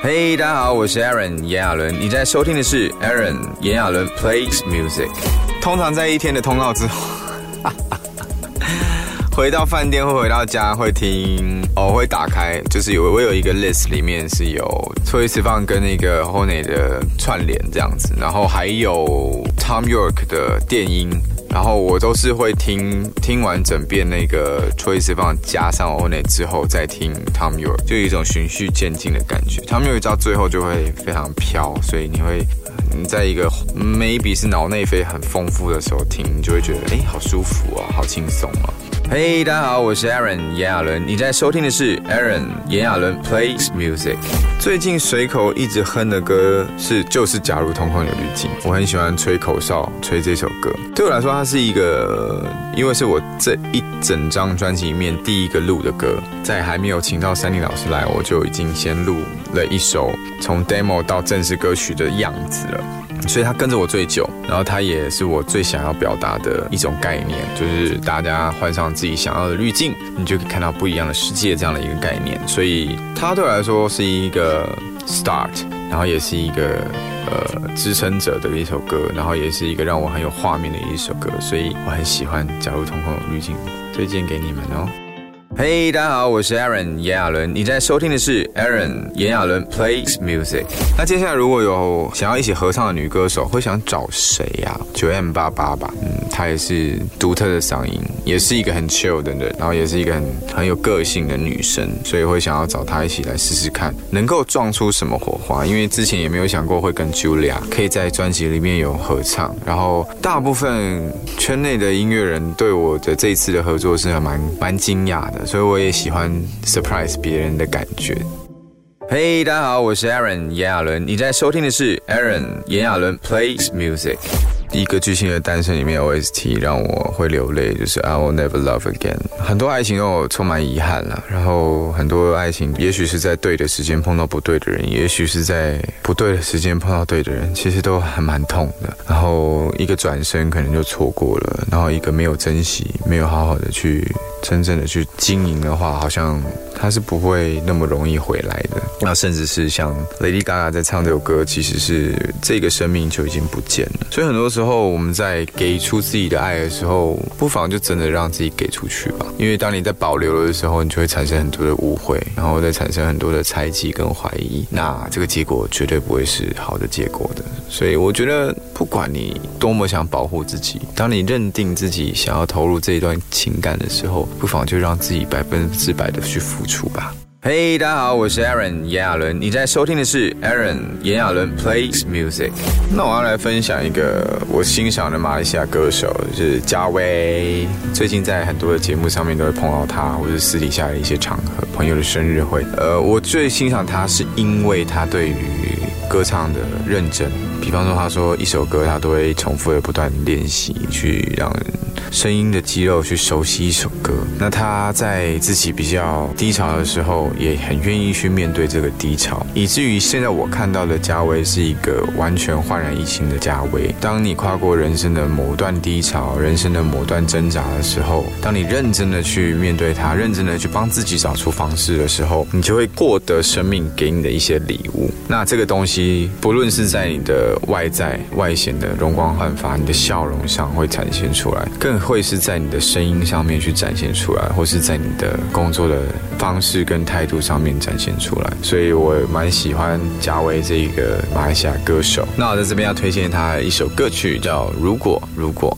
嘿，大家好，我是 Aaron 炎亚纶，你在收听的是 Aaron 炎亚纶 Plays Music。通常在一天的通告之后，回到饭店或回到家会听，哦，会打开，就是有我有一个 list，里面是有崔斯放跟那个 Honey 的串联这样子，然后还有 Tom York 的电音。然后我都是会听听完整遍那个 Tracy 放加上 o n e 之后再听 Tom York，就有一种循序渐进的感觉。Tom York 到最后就会非常飘，所以你会你在一个 maybe 是脑内啡很丰富的时候听，你就会觉得哎，好舒服哦，好轻松哦。嘿，大家好，我是 Aaron 炎亚纶，你在收听的是 Aaron 炎亚纶 Plays Music。最近随口一直哼的歌是就是假如瞳孔有滤镜，我很喜欢吹口哨吹这首歌。对我来说，它是一个，因为是我这一整张专辑里面第一个录的歌，在还没有请到山林老师来，我就已经先录了一首从 demo 到正式歌曲的样子了。所以他跟着我最久，然后他也是我最想要表达的一种概念，就是大家换上自己想要的滤镜，你就可以看到不一样的世界这样的一个概念。所以他对我来说是一个 start，然后也是一个呃支撑者的一首歌，然后也是一个让我很有画面的一首歌，所以我很喜欢《假如瞳孔有滤镜》，推荐给你们哦。嘿，大家好，我是 Aaron 炎亚纶，你在收听的是 Aaron 炎亚纶 Plays Music。那接下来如果有想要一起合唱的女歌手，会想找谁呀？九 M 八八吧，嗯，她也是独特的嗓音，也是一个很 chill 的人，然后也是一个很很有个性的女生，所以会想要找她一起来试试看，能够撞出什么火花。因为之前也没有想过会跟 Julia 可以在专辑里面有合唱，然后大部分圈内的音乐人对我的这一次的合作是蛮蛮惊讶的。所以我也喜欢 surprise 别人的感觉。嘿，大家好，我是 Aaron 炎亚纶，你在收听的是 Aaron 炎亚纶 Plays Music。第一个巨星的诞生里面，OST 让我会流泪，就是 I will never love again。很多爱情都有充满遗憾了，然后很多爱情，也许是在对的时间碰到不对的人，也许是在不对的时间碰到对的人，其实都还蛮痛的。然后一个转身可能就错过了，然后一个没有珍惜，没有好好的去真正的去经营的话，好像他是不会那么容易回来的。那甚至是像 Lady Gaga 在唱这首歌，其实是这个生命就已经不见了。所以很多时候我们在给出自己的爱的时候，不妨就真的让自己给出去吧。因为当你在保留的时候，你就会产生很多的误会，然后再产生很多的猜忌跟怀疑。那这个结果绝对不会是好的结果的。所以我觉得，不管你多么想保护自己，当你认定自己想要投入这一段情感的时候，不妨就让自己百分之百的去付出吧。嘿，大家好，我是 Aaron 炎亚纶，你在收听的是 Aaron 炎亚纶 Plays Music。那我要来分享一个我欣赏的马来西亚歌手，是嘉威。最近在很多的节目上面都会碰到他，或者私底下的一些场合，朋友的生日会。呃，我最欣赏他是因为他对于歌唱的认真。比方说，他说一首歌，他都会重复的不断练习，去让。声音的肌肉去熟悉一首歌，那他在自己比较低潮的时候，也很愿意去面对这个低潮，以至于现在我看到的嘉威是一个完全焕然一新的嘉威。当你跨过人生的某段低潮、人生的某段挣扎的时候，当你认真的去面对它，认真的去帮自己找出方式的时候，你就会获得生命给你的一些礼物。那这个东西，不论是在你的外在外显的容光焕发，你的笑容上会展现出来，更。会是在你的声音上面去展现出来，或是在你的工作的方式跟态度上面展现出来，所以我蛮喜欢贾威这一个马来西亚歌手。那我在这边要推荐他一首歌曲，叫《如果如果》。